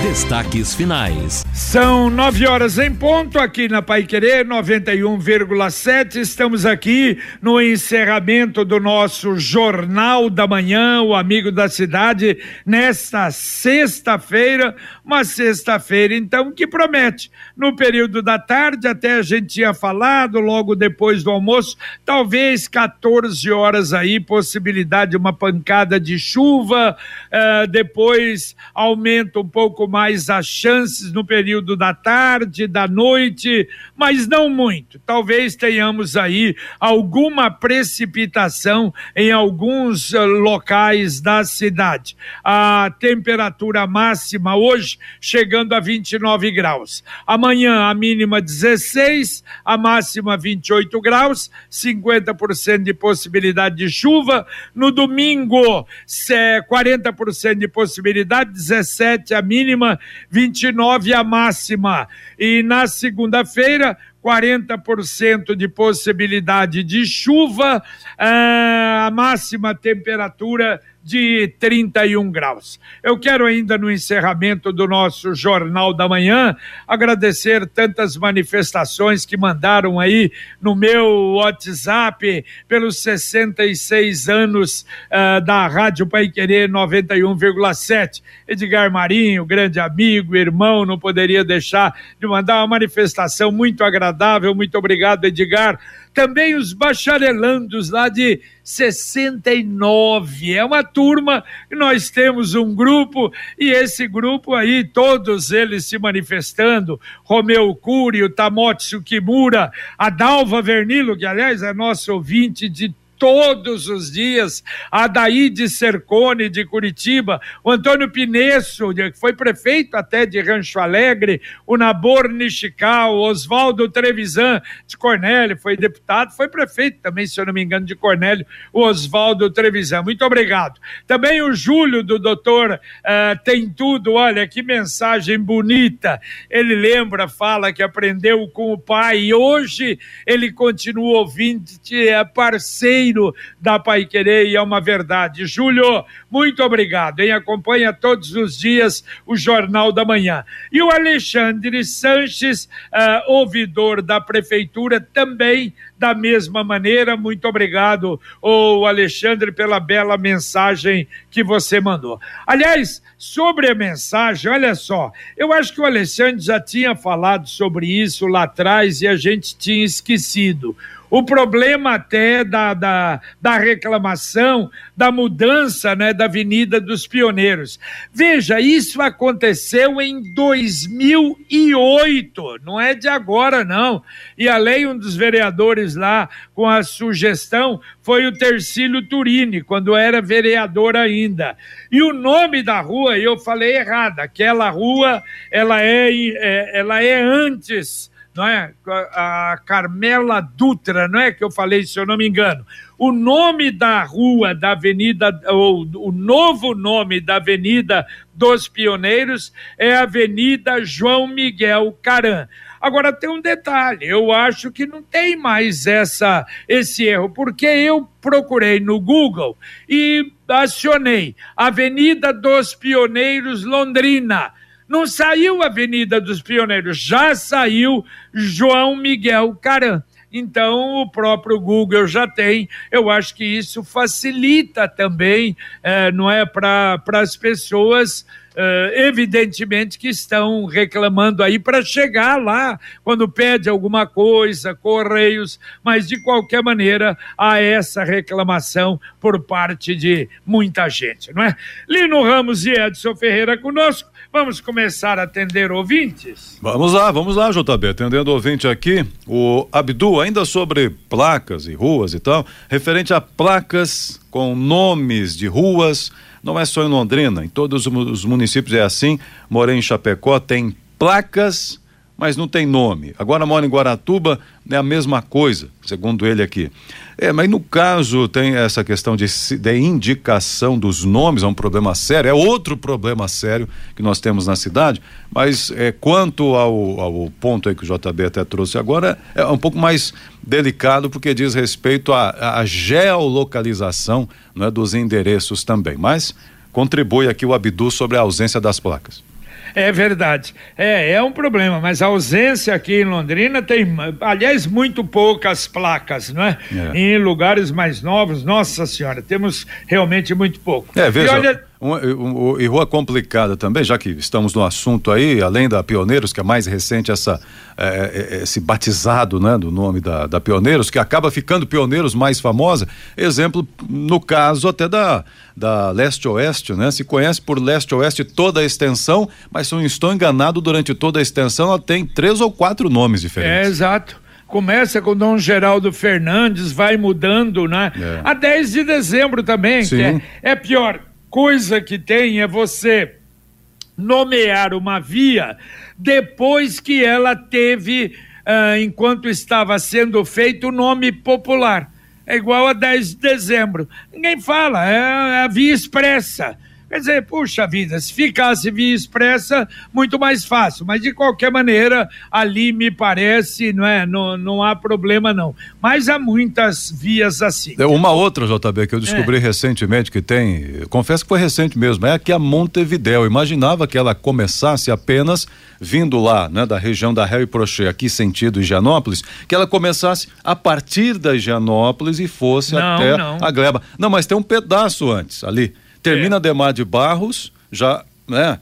Destaques finais. São nove horas em ponto aqui na Pai Querer 91,7. Estamos aqui no encerramento do nosso Jornal da Manhã, o Amigo da Cidade, nesta sexta-feira, uma sexta-feira então que promete. No período da tarde, até a gente tinha falado, logo depois do almoço, talvez 14 horas aí, possibilidade de uma pancada de chuva, uh, depois aumenta um pouco mais as chances no período da tarde, da noite, mas não muito. Talvez tenhamos aí alguma precipitação em alguns uh, locais da cidade. A temperatura máxima hoje chegando a 29 graus. Amanhã a mínima 16, a máxima 28 graus, 50% de possibilidade de chuva. No domingo, 40% de possibilidade, 17 a mínima mínima, 29 a máxima. E na segunda-feira, 40% de possibilidade de chuva, ah, a máxima temperatura de 31 graus. Eu quero ainda no encerramento do nosso Jornal da Manhã agradecer tantas manifestações que mandaram aí no meu WhatsApp pelos 66 anos uh, da Rádio Pai Querer 91,7. Edgar Marinho, grande amigo, irmão, não poderia deixar de mandar uma manifestação muito agradável. Muito obrigado, Edgar também os bacharelandos lá de 69. É uma turma, nós temos um grupo, e esse grupo aí, todos eles se manifestando: Romeu Cury, o Tamotsu Kimura, a Dalva Vernilo, que aliás é nosso ouvinte de todos os dias, a Cercone de Curitiba, o Antônio Pinesso, que foi prefeito até de Rancho Alegre, o Nabor Nishical, Oswaldo Trevisan de Cornélio, foi deputado, foi prefeito também, se eu não me engano, de Cornélio, o Oswaldo Trevisan. Muito obrigado. Também o Júlio do doutor uh, Tem Tudo, olha que mensagem bonita. Ele lembra, fala que aprendeu com o pai e hoje ele continua ouvindo, é parceiro da Pai Querer e é uma verdade. Júlio, muito obrigado, hein? Acompanha todos os dias o Jornal da Manhã. E o Alexandre Sanches, uh, ouvidor da Prefeitura, também da mesma maneira. Muito obrigado, o Alexandre, pela bela mensagem que você mandou. Aliás, sobre a mensagem, olha só, eu acho que o Alexandre já tinha falado sobre isso lá atrás e a gente tinha esquecido o problema até da, da, da reclamação, da mudança né, da Avenida dos Pioneiros. Veja, isso aconteceu em 2008, não é de agora, não. E além um dos vereadores lá com a sugestão foi o Tercílio Turini, quando era vereador ainda. E o nome da rua, eu falei errado, aquela rua, ela é, é ela é antes não é? A Carmela Dutra, não é que eu falei, se eu não me engano. O nome da rua da Avenida, ou o novo nome da Avenida dos Pioneiros é Avenida João Miguel Caran. Agora tem um detalhe, eu acho que não tem mais essa esse erro, porque eu procurei no Google e acionei Avenida dos Pioneiros Londrina não saiu a Avenida dos Pioneiros, já saiu João Miguel Caran. Então, o próprio Google já tem. Eu acho que isso facilita também, é, não é, para as pessoas Uh, evidentemente que estão reclamando aí para chegar lá quando pede alguma coisa, correios, mas de qualquer maneira há essa reclamação por parte de muita gente, não é? Lino Ramos e Edson Ferreira conosco. Vamos começar a atender ouvintes? Vamos lá, vamos lá, JB. Atendendo ouvinte aqui, o Abdu, ainda sobre placas e ruas e tal, referente a placas com nomes de ruas não é só em Londrina, em todos os municípios é assim. Morei em Chapecó, tem placas mas não tem nome. Agora mora em Guaratuba, é a mesma coisa, segundo ele aqui. É, mas no caso tem essa questão de, de indicação dos nomes, é um problema sério, é outro problema sério que nós temos na cidade, mas é, quanto ao, ao ponto aí que o JB até trouxe agora, é um pouco mais delicado porque diz respeito à, à geolocalização né, dos endereços também, mas contribui aqui o Abdu sobre a ausência das placas. É verdade. É, é um problema, mas a ausência aqui em Londrina tem, aliás, muito poucas placas, não é? é. Em lugares mais novos, nossa senhora, temos realmente muito pouco. É, veja. E olha, um, um, um, e rua complicada também, já que estamos no assunto aí, além da Pioneiros, que é mais recente essa, é, é, esse batizado né, do nome da, da Pioneiros, que acaba ficando Pioneiros mais famosa. Exemplo, no caso até da, da Leste-Oeste, né? Se conhece por Leste-Oeste toda a extensão, mas se não estou enganado, durante toda a extensão ela tem três ou quatro nomes diferentes. É, exato começa com Dom Geraldo Fernandes, vai mudando, né? É. A 10 de dezembro também, é, é pior coisa que tem é você nomear uma via depois que ela teve, uh, enquanto estava sendo feito, o nome popular. É igual a 10 de dezembro. Ninguém fala, é a via expressa. Quer dizer, puxa vida, se ficasse via expressa, muito mais fácil. Mas de qualquer maneira, ali me parece, não é? Não, não há problema, não. Mas há muitas vias assim. É uma outra, JB, que eu descobri é. recentemente que tem, confesso que foi recente mesmo, é aqui a Montevidéu. imaginava que ela começasse apenas vindo lá, né, da região da e Prochet, aqui sentido Higienópolis, que ela começasse a partir da Higienópolis e fosse não, até não. a Gleba. Não, mas tem um pedaço antes ali Termina é. Demar de Barros, já, né?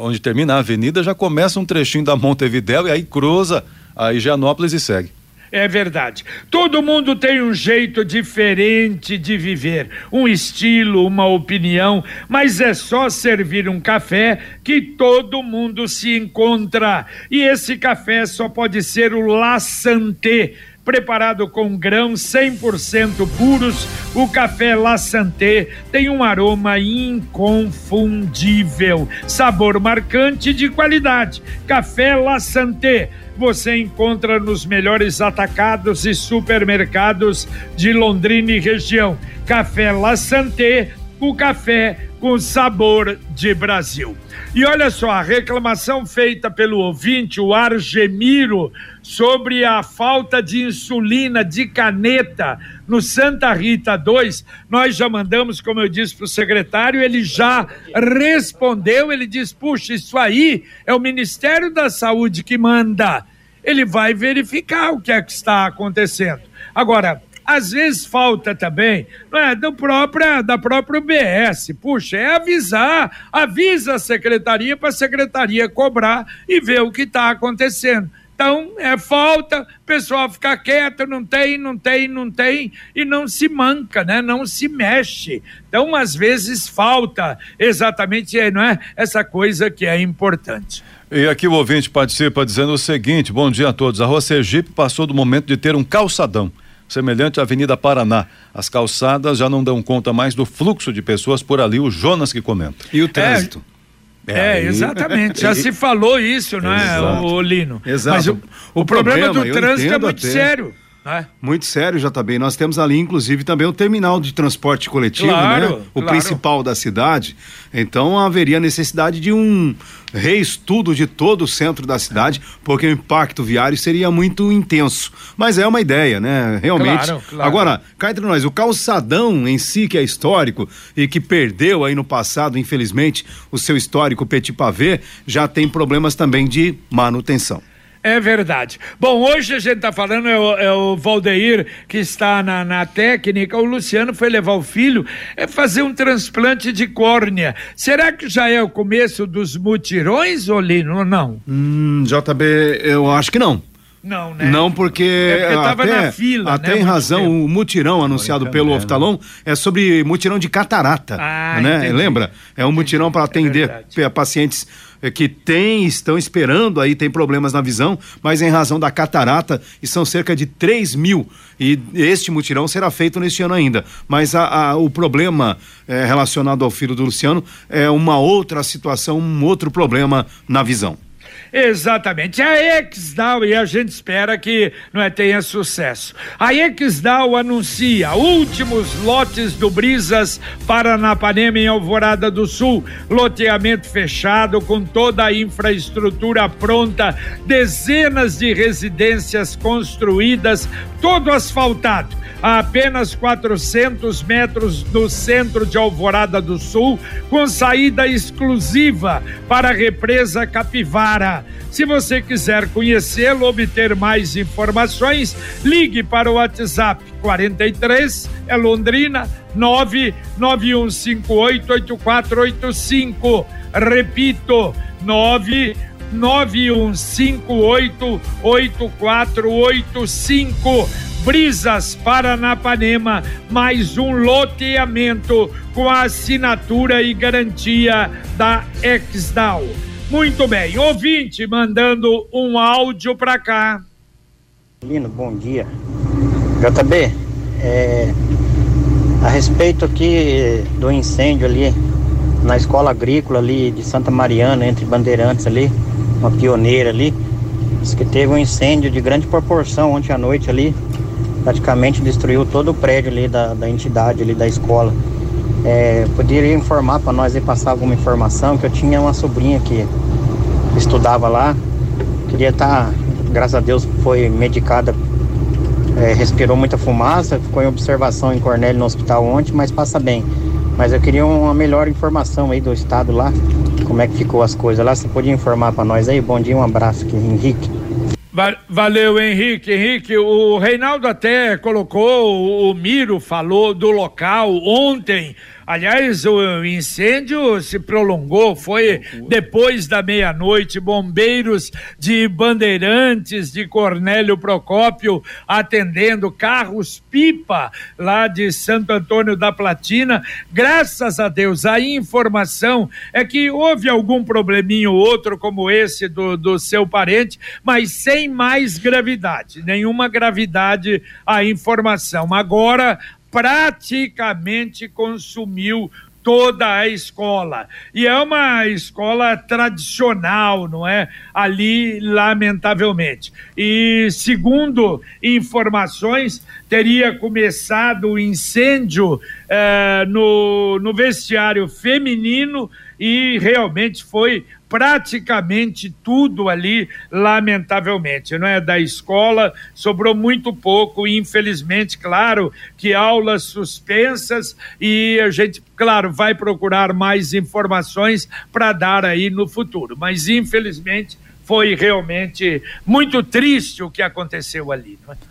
Onde termina a avenida, já começa um trechinho da Montevidéu e aí cruza a Higienópolis e segue. É verdade. Todo mundo tem um jeito diferente de viver, um estilo, uma opinião, mas é só servir um café que todo mundo se encontra. E esse café só pode ser o La Santé preparado com grãos 100% puros, o café La Santé tem um aroma inconfundível, sabor marcante de qualidade. Café La Santé você encontra nos melhores atacados e supermercados de Londrina e região. Café La Santé, o café com sabor de Brasil. E olha só, a reclamação feita pelo ouvinte, o Argemiro, sobre a falta de insulina de caneta no Santa Rita 2, nós já mandamos, como eu disse para o secretário, ele já respondeu, ele diz, puxa, isso aí é o Ministério da Saúde que manda. Ele vai verificar o que é que está acontecendo. Agora, às vezes falta também, é, do própria, da própria UBS. Puxa, é avisar, avisa a secretaria para a secretaria cobrar e ver o que está acontecendo. Então, é falta, o pessoal fica quieto, não tem, não tem, não tem, e não se manca, né? Não se mexe. Então, às vezes falta exatamente, não é? Essa coisa que é importante. E aqui o ouvinte participa dizendo o seguinte: bom dia a todos. A rua Sergipe passou do momento de ter um calçadão semelhante à Avenida Paraná. As calçadas já não dão conta mais do fluxo de pessoas por ali, o Jonas que comenta. E o trânsito? É, é aí... exatamente. Já se falou isso, não é, o Lino? Exato. Mas o, o, o problema, problema, do trânsito é muito até. sério. É. Muito sério, já também. Nós temos ali, inclusive, também o terminal de transporte coletivo, claro, né? O claro. principal da cidade. Então haveria necessidade de um reestudo de todo o centro da cidade, porque o impacto viário seria muito intenso. Mas é uma ideia, né? Realmente. Claro, claro. Agora, cá entre nós, o calçadão em si, que é histórico e que perdeu aí no passado, infelizmente, o seu histórico Petit Pavé, já tem problemas também de manutenção. É verdade. Bom, hoje a gente está falando, é o, é o, Valdeir que está na, na técnica, o Luciano foi levar o filho é fazer um transplante de córnea. Será que já é o começo dos mutirões, Olino, ou não? Hum, JB, eu acho que não. Não, né? Não, porque, é porque até, fila, até né, em razão, o mutirão anunciado pelo Oftalon é sobre mutirão de catarata, ah, né? Entendi. Lembra? É um mutirão para atender é pacientes é, que têm, estão esperando aí, tem problemas na visão, mas em razão da catarata, e são cerca de 3 mil. E este mutirão será feito neste ano ainda. Mas a, a, o problema é, relacionado ao filho do Luciano é uma outra situação, um outro problema na visão. Exatamente. A Exdal, e a gente espera que não é, tenha sucesso. A Exdal anuncia últimos lotes do Brisas Paranapanema em Alvorada do Sul. Loteamento fechado com toda a infraestrutura pronta, dezenas de residências construídas, todo asfaltado a apenas 400 metros do centro de Alvorada do Sul, com saída exclusiva para a represa Capivara. Se você quiser conhecê-lo, obter mais informações, ligue para o WhatsApp 43 é Londrina 991588485. Repito, 991588485 Brisas Paranapanema, mais um loteamento com a assinatura e garantia da Exdal. Muito bem, ouvinte mandando um áudio para cá. Lino, bom dia. JB, é, a respeito aqui do incêndio ali na escola agrícola ali de Santa Mariana, entre Bandeirantes ali, uma pioneira ali, diz que teve um incêndio de grande proporção ontem à noite ali, praticamente destruiu todo o prédio ali da, da entidade ali da escola. É, poderia informar para nós e passar alguma informação que eu tinha uma sobrinha que estudava lá, queria estar, tá, graças a Deus foi medicada, é, respirou muita fumaça, ficou em observação em Cornélio no hospital ontem, mas passa bem. Mas eu queria uma melhor informação aí do estado lá, como é que ficou as coisas lá. Você podia informar para nós aí? Bom dia, um abraço aqui, Henrique. Valeu, Henrique. Henrique, o Reinaldo até colocou, o Miro falou do local ontem Aliás, o incêndio se prolongou, foi depois da meia-noite. Bombeiros de Bandeirantes, de Cornélio Procópio, atendendo carros-pipa lá de Santo Antônio da Platina. Graças a Deus, a informação é que houve algum probleminho outro, como esse do, do seu parente, mas sem mais gravidade, nenhuma gravidade a informação. Agora, praticamente consumiu toda a escola. E é uma escola tradicional, não é? Ali, lamentavelmente. E segundo informações, teria começado o incêndio eh, no, no vestiário feminino e realmente foi praticamente tudo ali, lamentavelmente, não é? Da escola sobrou muito pouco, infelizmente, claro, que aulas suspensas e a gente, claro, vai procurar mais informações para dar aí no futuro, mas infelizmente foi realmente muito triste o que aconteceu ali, não é?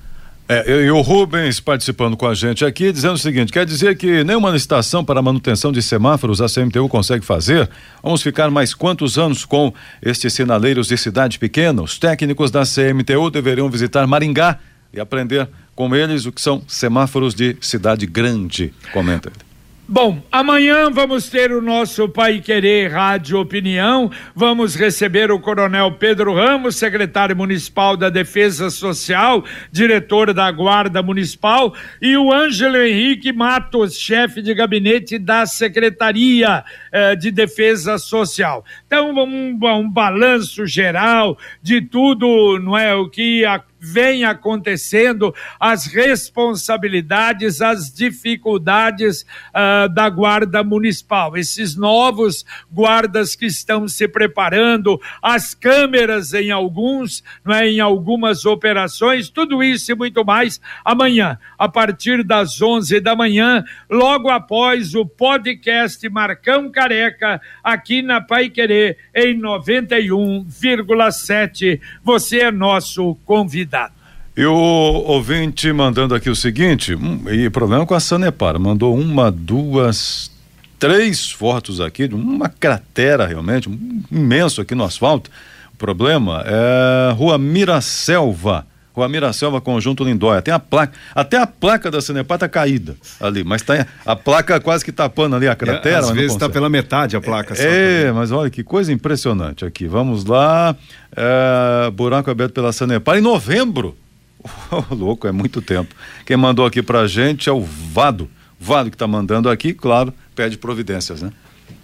É, e o Rubens participando com a gente aqui, dizendo o seguinte: quer dizer que nenhuma licitação para manutenção de semáforos a CMTU consegue fazer? Vamos ficar mais quantos anos com estes sinaleiros de cidade pequena? Os técnicos da CMTU deveriam visitar Maringá e aprender com eles o que são semáforos de cidade grande, comenta ele. Bom, amanhã vamos ter o nosso Pai Querer Rádio Opinião. Vamos receber o Coronel Pedro Ramos, secretário municipal da Defesa Social, diretor da Guarda Municipal, e o Ângelo Henrique Matos, chefe de gabinete da Secretaria eh, de Defesa Social. Então, um, um balanço geral de tudo, não é? O que a vem acontecendo, as responsabilidades, as dificuldades uh, da Guarda Municipal. Esses novos guardas que estão se preparando, as câmeras em alguns, não é, em algumas operações, tudo isso e muito mais amanhã, a partir das 11 da manhã, logo após o podcast Marcão Careca, aqui na Pai Querer, em 91,7. Você é nosso convidado. E o ouvinte mandando aqui o seguinte, um, e problema com a Sanepar, mandou uma, duas, três fotos aqui de uma cratera realmente, um, imenso aqui no asfalto. O problema é Rua Miraselva. Rua Miraselva, Conjunto Lindóia. Tem a placa, até a placa da Sanepar tá caída ali, mas tá a placa quase que tapando ali a cratera. É, às vezes está pela metade a placa. É, é mas olha que coisa impressionante aqui. Vamos lá, é, buraco aberto pela Sanepar em novembro. Oh, louco, é muito tempo. Quem mandou aqui pra gente é o Vado. Vado que está mandando aqui, claro, pede providências, né?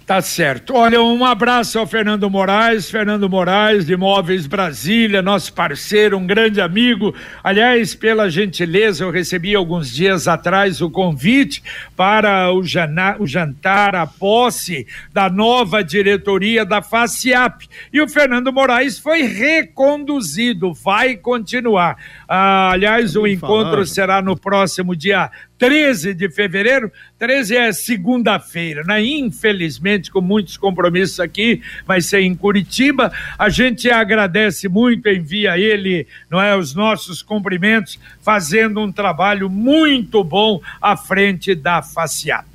Tá certo. Olha, um abraço ao Fernando Moraes, Fernando Moraes de Móveis Brasília, nosso parceiro, um grande amigo. Aliás, pela gentileza, eu recebi alguns dias atrás o convite para o, jana, o jantar, a posse da nova diretoria da FACIAP. E o Fernando Moraes foi reconduzido, vai continuar. Ah, aliás, o encontro será no próximo dia 13 de fevereiro. 13 é segunda-feira, né? Infelizmente, com muitos compromissos aqui, vai ser em Curitiba. A gente agradece muito, envia ele, não é, os nossos cumprimentos, fazendo um trabalho muito bom à frente da FACIAP.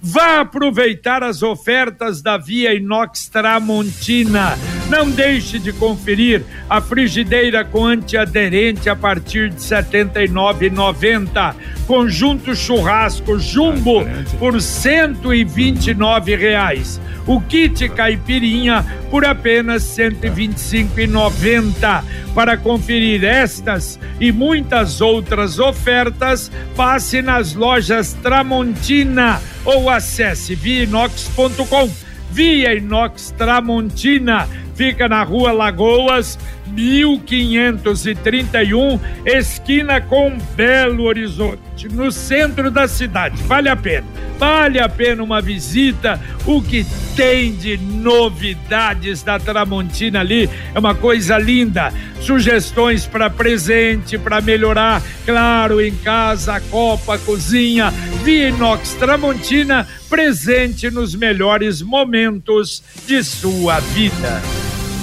Vá aproveitar as ofertas da Via Inox Tramontina. Não deixe de conferir a frigideira com antiaderente a partir de R$ 79,90. Conjunto churrasco Jumbo por 129 reais. O kit caipirinha por apenas R$ 125,90. Para conferir estas e muitas outras ofertas, passe nas lojas Tramontina ou acesse viinox.com. Via Inox Tramontina fica na rua Lagoas, 1531, esquina com Belo Horizonte, no centro da cidade. Vale a pena, vale a pena uma visita. O que tem de novidades da Tramontina ali é uma coisa linda. Sugestões para presente, para melhorar, claro, em casa, copa, cozinha. Vinox Tramontina, presente nos melhores momentos de sua vida.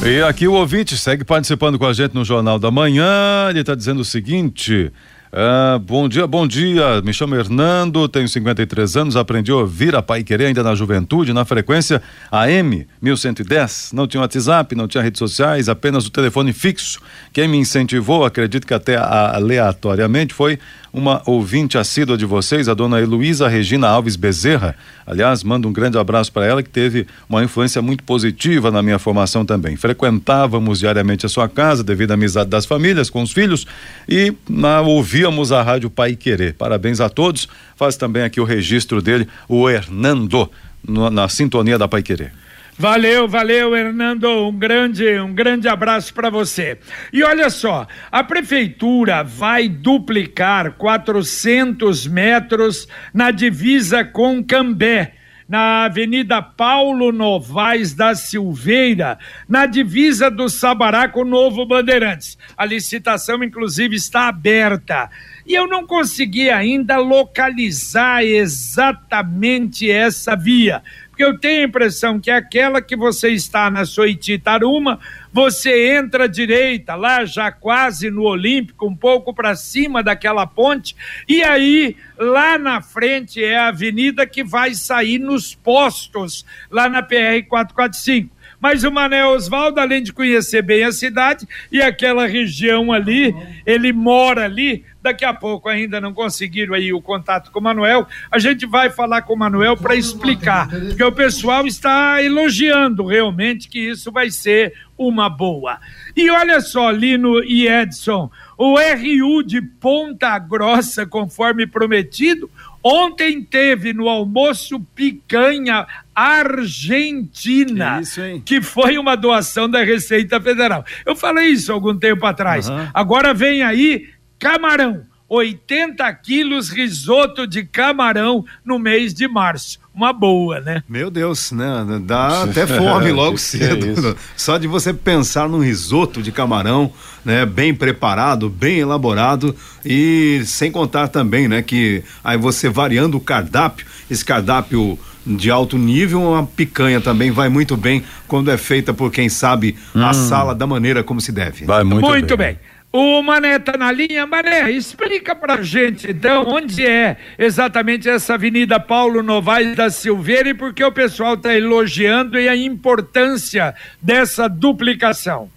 E aqui o ouvinte segue participando com a gente no Jornal da Manhã. Ele está dizendo o seguinte: ah, bom dia, bom dia. Me chamo Hernando, tenho 53 anos, aprendi a ouvir a Pai Querer ainda na juventude, na frequência AM 1110. Não tinha WhatsApp, não tinha redes sociais, apenas o telefone fixo. Quem me incentivou, acredito que até aleatoriamente, foi uma ouvinte assídua de vocês, a dona Heloísa Regina Alves Bezerra. Aliás, mando um grande abraço para ela, que teve uma influência muito positiva na minha formação também. Frequentávamos diariamente a sua casa, devido à amizade das famílias, com os filhos, e na, ouvíamos a Rádio Pai Querer. Parabéns a todos. Faz também aqui o registro dele, o Hernando, no, na sintonia da Pai Querer. Valeu, valeu, Hernando. Um grande, um grande abraço para você. E olha só, a prefeitura vai duplicar 400 metros na divisa com Cambé na Avenida Paulo Novaes da Silveira, na divisa do Sabará com Novo Bandeirantes. A licitação, inclusive, está aberta. E eu não consegui ainda localizar exatamente essa via porque eu tenho a impressão que aquela que você está na Soititaruma, você entra à direita, lá já quase no Olímpico, um pouco para cima daquela ponte, e aí lá na frente é a avenida que vai sair nos postos, lá na PR 445. Mas o Mané Oswaldo, além de conhecer bem a cidade e aquela região ali, ele mora ali. Daqui a pouco ainda não conseguiram aí o contato com o Manuel. A gente vai falar com o Manuel para explicar, porque o pessoal está elogiando realmente que isso vai ser uma boa. E olha só, Lino e Edson, o RU de Ponta Grossa, conforme prometido, Ontem teve no almoço picanha argentina, que, que, foi uma doação da Receita Federal. Eu falei isso algum tempo atrás. Uhum. Agora vem aí camarão. 80 quilos risoto de camarão no mês de março. Uma boa, né? Meu Deus, né? Dá até fome logo cedo. É Só de você pensar num risoto de camarão, né? Bem preparado, bem elaborado e sem contar também, né? Que aí você variando o cardápio, esse cardápio de alto nível, uma picanha também vai muito bem quando é feita por quem sabe hum. a sala da maneira como se deve. Vai muito, muito bem. bem. O Mané tá na linha. Mané, explica pra gente, então, onde é exatamente essa Avenida Paulo Novaes da Silveira e por que o pessoal está elogiando e a importância dessa duplicação.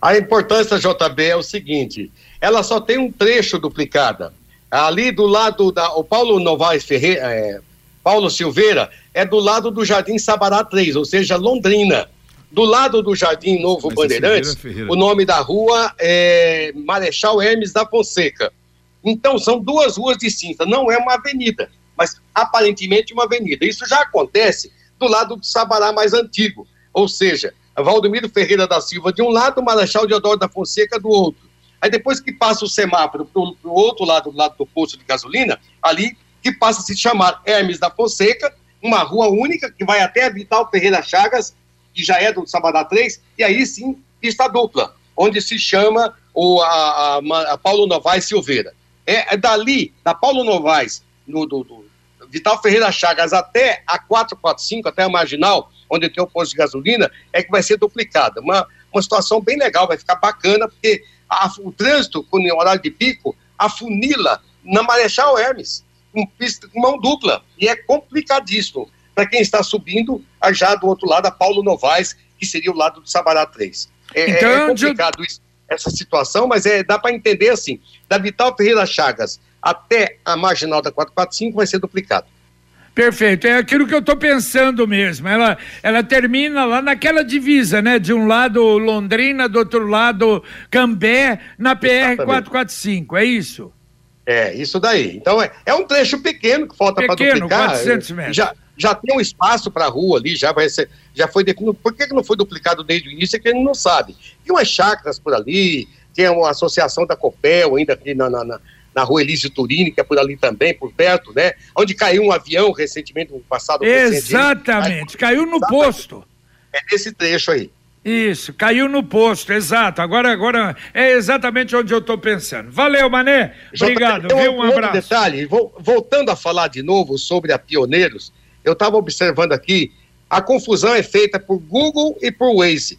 A importância, JB, é o seguinte: ela só tem um trecho duplicada. Ali do lado da. O Paulo Novaes Ferreira. É, Paulo Silveira é do lado do Jardim Sabará 3, ou seja, Londrina. Do lado do Jardim Novo Mas Bandeirantes, o nome da rua é Marechal Hermes da Fonseca. Então, são duas ruas distintas, não é uma avenida, mas aparentemente uma avenida. Isso já acontece do lado do Sabará mais antigo. Ou seja, Valdomiro Ferreira da Silva de um lado, Marechal Deodoro da Fonseca do outro. Aí depois que passa o semáforo para o outro lado, do lado do posto de gasolina, ali que passa a se chamar Hermes da Fonseca, uma rua única que vai até Vital Ferreira Chagas, que já é do Sabadá 3, e aí sim pista dupla, onde se chama o, a, a, a Paulo Novaes Silveira. É, é, dali, da Paulo Novaes, no, do, do Vital Ferreira Chagas até a 445, até a Marginal, onde tem o posto de gasolina, é que vai ser duplicada. Uma, uma situação bem legal, vai ficar bacana, porque a, o trânsito, com o horário de pico, afunila na Marechal Hermes, com pista com mão dupla, e é complicadíssimo para quem está subindo já do outro lado, a Paulo Novaes, que seria o lado do Sabará 3. É, é então, é complicado isso, essa situação, mas é, dá para entender assim, da Vital Ferreira Chagas até a marginal da 445 vai ser duplicado. Perfeito, é aquilo que eu estou pensando mesmo. Ela, ela termina lá naquela divisa, né? De um lado Londrina, do outro lado Cambé, na PR 445, é isso? É, isso daí. Então é, é um trecho pequeno que falta para duplicar. 400 metros. Já, já tem um espaço para a rua ali, já vai ser, já foi definido. Por que, que não foi duplicado desde o início? É que ele não sabe. Tem umas chácaras por ali, tem uma associação da Copel ainda aqui na, na, na na rua Elísio Turini, que é por ali também, por perto, né? Onde caiu um avião recentemente, no passado Exatamente, recente. caiu no Exatamente. posto. É nesse trecho aí. Isso, caiu no posto, exato. Agora, agora é exatamente onde eu estou pensando. Valeu, Mané. Obrigado, viu? Um, um abraço. detalhe, vou, voltando a falar de novo sobre a Pioneiros, eu estava observando aqui, a confusão é feita por Google e por Waze.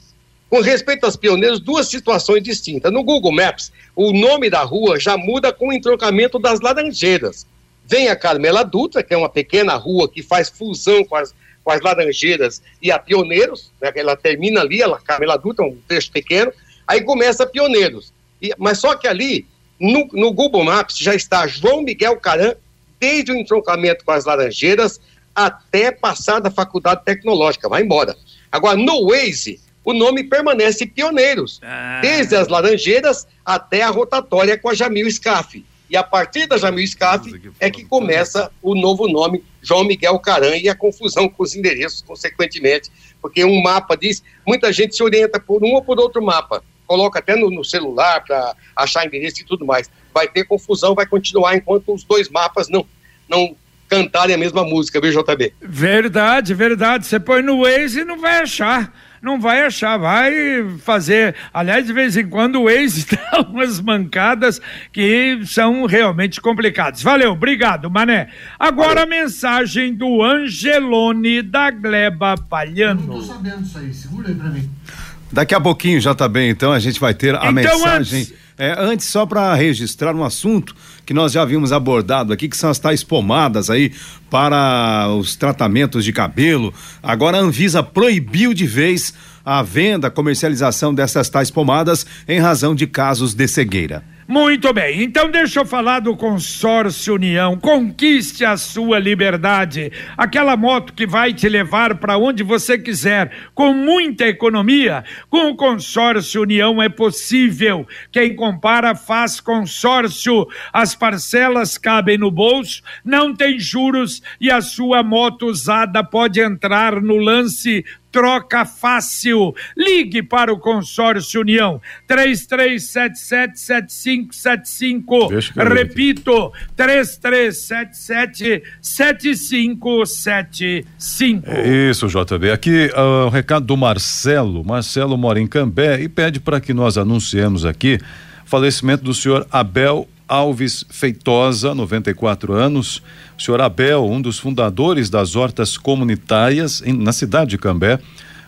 Com respeito aos pioneiros, duas situações distintas. No Google Maps, o nome da rua já muda com o entrocamento das Laranjeiras. Vem a Carmela Dutra, que é uma pequena rua que faz fusão com as, com as Laranjeiras e a Pioneiros, né, ela termina ali, a Carmela Dutra, um trecho pequeno, aí começa Pioneiros. E, mas só que ali, no, no Google Maps, já está João Miguel Caran, desde o entroncamento com as Laranjeiras até passar da Faculdade Tecnológica, vai embora. Agora, no Waze, o nome permanece Pioneiros, ah. desde as Laranjeiras até a rotatória com a Jamil Scaff. E a partir da Jamil Scaff é que começa o novo nome João Miguel Caran e a confusão com os endereços, consequentemente, porque um mapa diz, muita gente se orienta por um ou por outro mapa, coloca até no, no celular para achar endereço e tudo mais. Vai ter confusão, vai continuar enquanto os dois mapas não, não cantarem a mesma música, viu, JB? Verdade, verdade. Você põe no Waze e não vai achar não vai achar, vai fazer. Aliás, de vez em quando o Waze dá umas mancadas que são realmente complicadas. Valeu, obrigado, Mané. Agora Valeu. a mensagem do Angelone da Gleba Palhano. Não tô sabendo isso aí, segura aí pra mim. Daqui a pouquinho já tá bem, então a gente vai ter a então, mensagem. Antes... É, antes, só para registrar um assunto que nós já havíamos abordado aqui, que são as tais pomadas aí para os tratamentos de cabelo. Agora a Anvisa proibiu de vez a venda, comercialização dessas tais pomadas em razão de casos de cegueira. Muito bem, então deixa eu falar do Consórcio União. Conquiste a sua liberdade. Aquela moto que vai te levar para onde você quiser, com muita economia. Com o Consórcio União é possível. Quem compara faz consórcio. As parcelas cabem no bolso, não tem juros e a sua moto usada pode entrar no lance troca fácil. Ligue para o Consórcio União 33777575. Repito, 33777575. É isso, JB. Aqui uh, o recado do Marcelo. Marcelo mora em Cambé e pede para que nós anunciemos aqui falecimento do senhor Abel Alves Feitosa, 94 anos. O senhor Abel, um dos fundadores das hortas comunitárias em, na cidade de Cambé,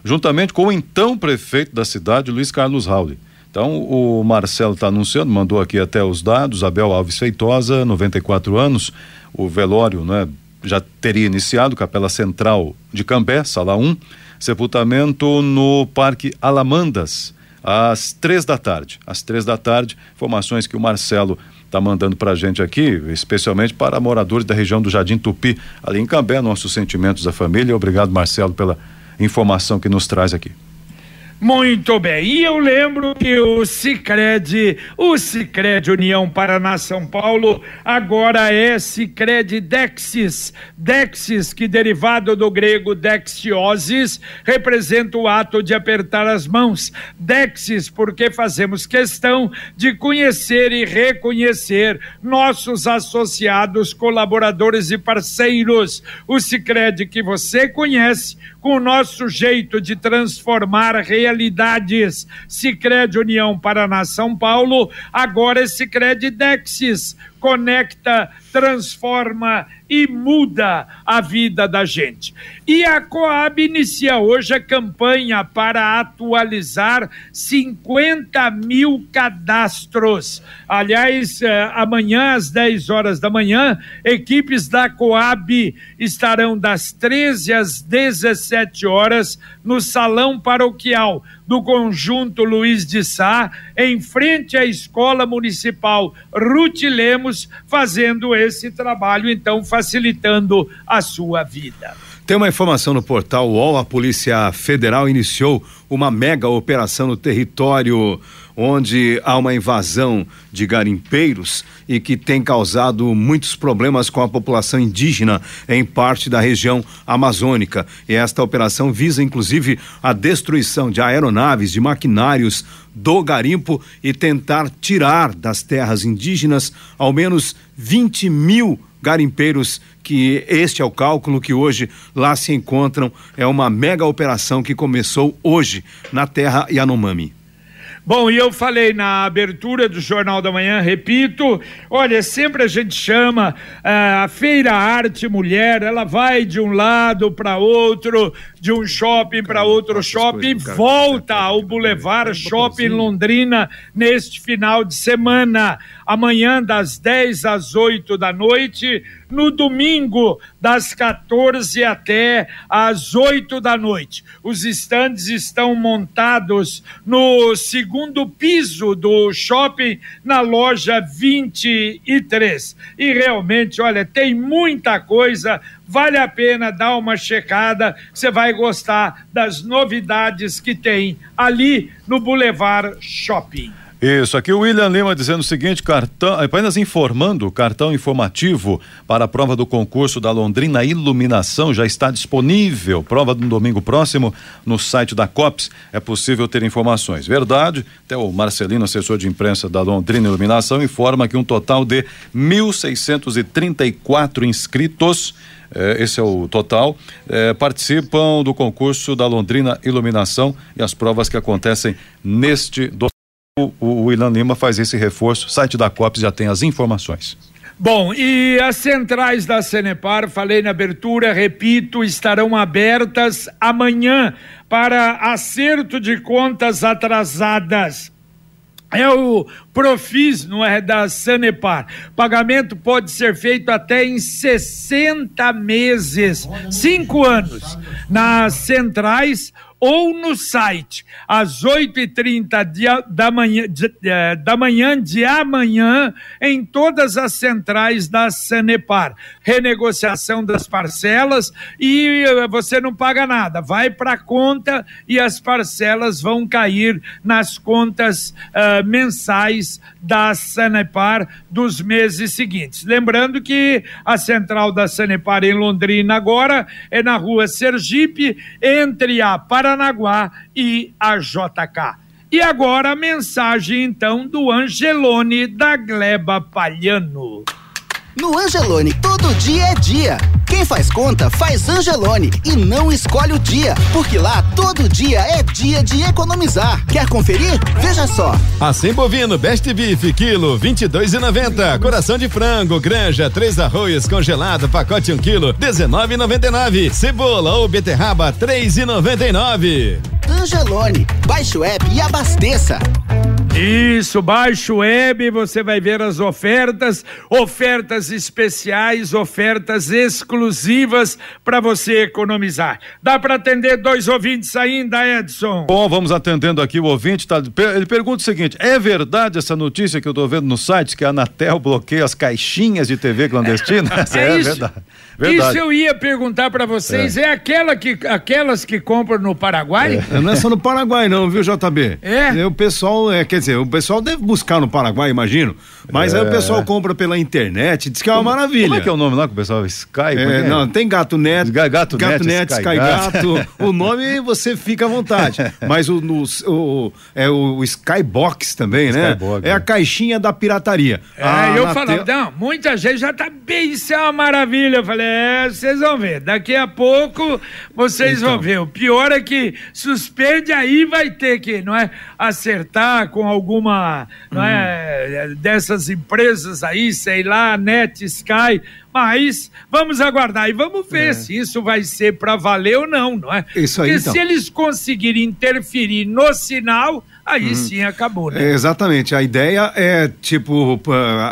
juntamente com o então prefeito da cidade, Luiz Carlos Rauli. Então, o Marcelo está anunciando, mandou aqui até os dados, Abel Alves Feitosa, 94 anos, o velório, né, já teria iniciado, Capela Central de Cambé, sala 1, sepultamento no Parque Alamandas, às três da tarde. Às três da tarde, informações que o Marcelo está mandando para a gente aqui, especialmente para moradores da região do Jardim Tupi, ali em Cambé, nossos sentimentos da família. Obrigado, Marcelo, pela informação que nos traz aqui. Muito bem. E eu lembro que o Sicredi, o Sicredi União Paraná São Paulo, agora é Sicredi Dexis. Dexis, que derivado do grego dexiosis, representa o ato de apertar as mãos. Dexis, porque fazemos questão de conhecer e reconhecer nossos associados, colaboradores e parceiros. O Sicredi que você conhece com o nosso jeito de transformar realidades. Sicredi União Paraná São Paulo, agora é Sicredi Dexis, conecta, transforma e muda a vida da gente. E a Coab inicia hoje a campanha para atualizar 50 mil cadastros. Aliás, eh, amanhã, às 10 horas da manhã, equipes da Coab estarão das 13 às 17 horas no Salão Paroquial do Conjunto Luiz de Sá, em frente à Escola Municipal Ruth Lemos, fazendo esse trabalho, então, facilitando a sua vida. Tem uma informação no portal UOL, a Polícia Federal iniciou uma mega operação no território onde há uma invasão de garimpeiros e que tem causado muitos problemas com a população indígena em parte da região amazônica. E esta operação visa, inclusive, a destruição de aeronaves, de maquinários do garimpo e tentar tirar das terras indígenas ao menos 20 mil garimpeiros que este é o cálculo que hoje lá se encontram. É uma mega operação que começou hoje na terra Yanomami. Bom, e eu falei na abertura do Jornal da Manhã, repito, olha, sempre a gente chama uh, a Feira Arte Mulher, ela vai de um lado para outro, de um shopping para outro shopping, volta ao Boulevard Shopping Londrina neste final de semana. Amanhã, das 10 às 8 da noite, no domingo, das 14 até às 8 da noite. Os estandes estão montados no segundo piso do shopping, na loja 23. E realmente, olha, tem muita coisa vale a pena dar uma checada, você vai gostar das novidades que tem ali no Boulevard Shopping. Isso, aqui o William Lima dizendo o seguinte, cartão, apenas informando, cartão informativo para a prova do concurso da Londrina Iluminação já está disponível. Prova no domingo próximo no site da COPS é possível ter informações. Verdade, até o Marcelino, assessor de imprensa da Londrina Iluminação, informa que um total de 1.634 inscritos esse é o total, eh, participam do concurso da Londrina Iluminação e as provas que acontecem neste domingo o, o Ilan Lima faz esse reforço. O site da COPS já tem as informações. Bom, e as centrais da Senepar, falei na abertura, repito, estarão abertas amanhã para acerto de contas atrasadas. É o Profis, não é da Sanepar. Pagamento pode ser feito até em 60 meses, cinco anos. Nas centrais ou no site às 8h30 da manhã, de, eh, da manhã de amanhã em todas as centrais da Sanepar. Renegociação das parcelas e eh, você não paga nada, vai para a conta e as parcelas vão cair nas contas uh, mensais da Sanepar dos meses seguintes. Lembrando que a central da Sanepar em Londrina agora é na rua Sergipe, entre a Paraná Paranaguá e a JK. E agora a mensagem então do Angelone da Gleba Palhano. No Angelone, todo dia é dia. Quem faz conta, faz Angelone e não escolhe o dia, porque lá todo dia é dia de economizar. Quer conferir? Veja só. Assim bovino, best beef, quilo, vinte e dois e noventa. Coração de frango, granja, três arroz, congelado, pacote um quilo, dezenove e noventa e nove. Cebola ou beterraba, três e noventa e nove. Angelone, baixe o app e abasteça. Isso, baixe o web, você vai ver as ofertas, ofertas especiais, ofertas exclusivas para você economizar. Dá para atender dois ouvintes ainda, Edson? Bom, vamos atendendo aqui o ouvinte, tá, ele pergunta o seguinte: é verdade essa notícia que eu estou vendo no site que a Anatel bloqueia as caixinhas de TV clandestina? É, é, é verdade. Verdade. Isso eu ia perguntar para vocês, é. é, aquela que, aquelas que compram no Paraguai? É. Não é só no Paraguai não, viu, JB? É. O pessoal, é, quer dizer, o pessoal deve buscar no Paraguai, imagino, mas aí o é. pessoal compra pela internet, diz que é uma como, maravilha. Como é que é o nome lá que o pessoal, Sky? É, não, tem Gato Net, Gato, Gato Net, Sky, Sky Gato, o nome você fica à vontade, mas o, no, o, é o Skybox também, né? Skybox, é a caixinha da pirataria. É, ah, eu falo, não, muita gente já tá bem, isso é uma maravilha, eu falei, é, vocês vão ver. Daqui a pouco vocês então. vão ver. O pior é que suspende aí vai ter que, não é, acertar com alguma, não é, hum. dessas empresas aí, sei lá, Net, Sky, mas vamos aguardar e vamos ver é. se isso vai ser para valer ou não, não é? Isso aí, Porque então. se eles conseguirem interferir no sinal, aí uhum. sim acabou, né? É, exatamente. A ideia é, tipo,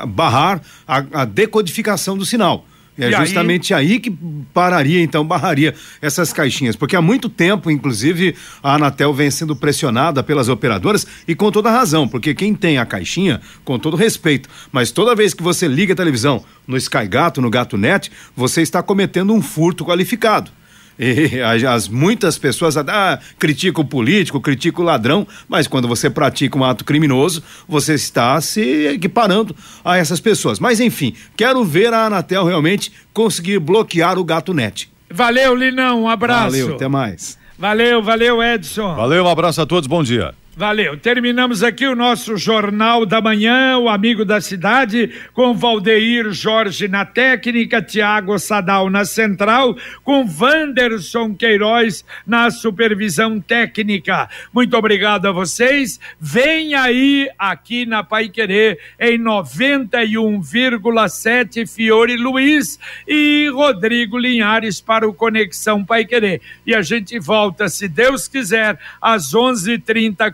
barrar a, a decodificação do sinal. É e justamente aí... aí... que pararia, então, barraria essas caixinhas. Porque há muito tempo, inclusive, a Anatel vem sendo pressionada pelas operadoras e com toda razão, porque quem tem a caixinha, com todo respeito, mas toda vez que você liga a televisão no Sky Gato, no Gato Net, você está cometendo um furto qualificado. E as, muitas pessoas ah, criticam o político, criticam o ladrão, mas quando você pratica um ato criminoso, você está se equiparando a essas pessoas. Mas enfim, quero ver a Anatel realmente conseguir bloquear o gato net. Valeu, Linão, um abraço. Valeu, até mais. Valeu, valeu, Edson. Valeu, um abraço a todos, bom dia. Valeu. Terminamos aqui o nosso Jornal da Manhã, o Amigo da Cidade, com Valdeir Jorge na técnica, Tiago Sadal na central, com Wanderson Queiroz na supervisão técnica. Muito obrigado a vocês. Vem aí aqui na Pai Querer em 91,7 Fiore Luiz e Rodrigo Linhares para o Conexão Pai Querer. E a gente volta, se Deus quiser, às 11:30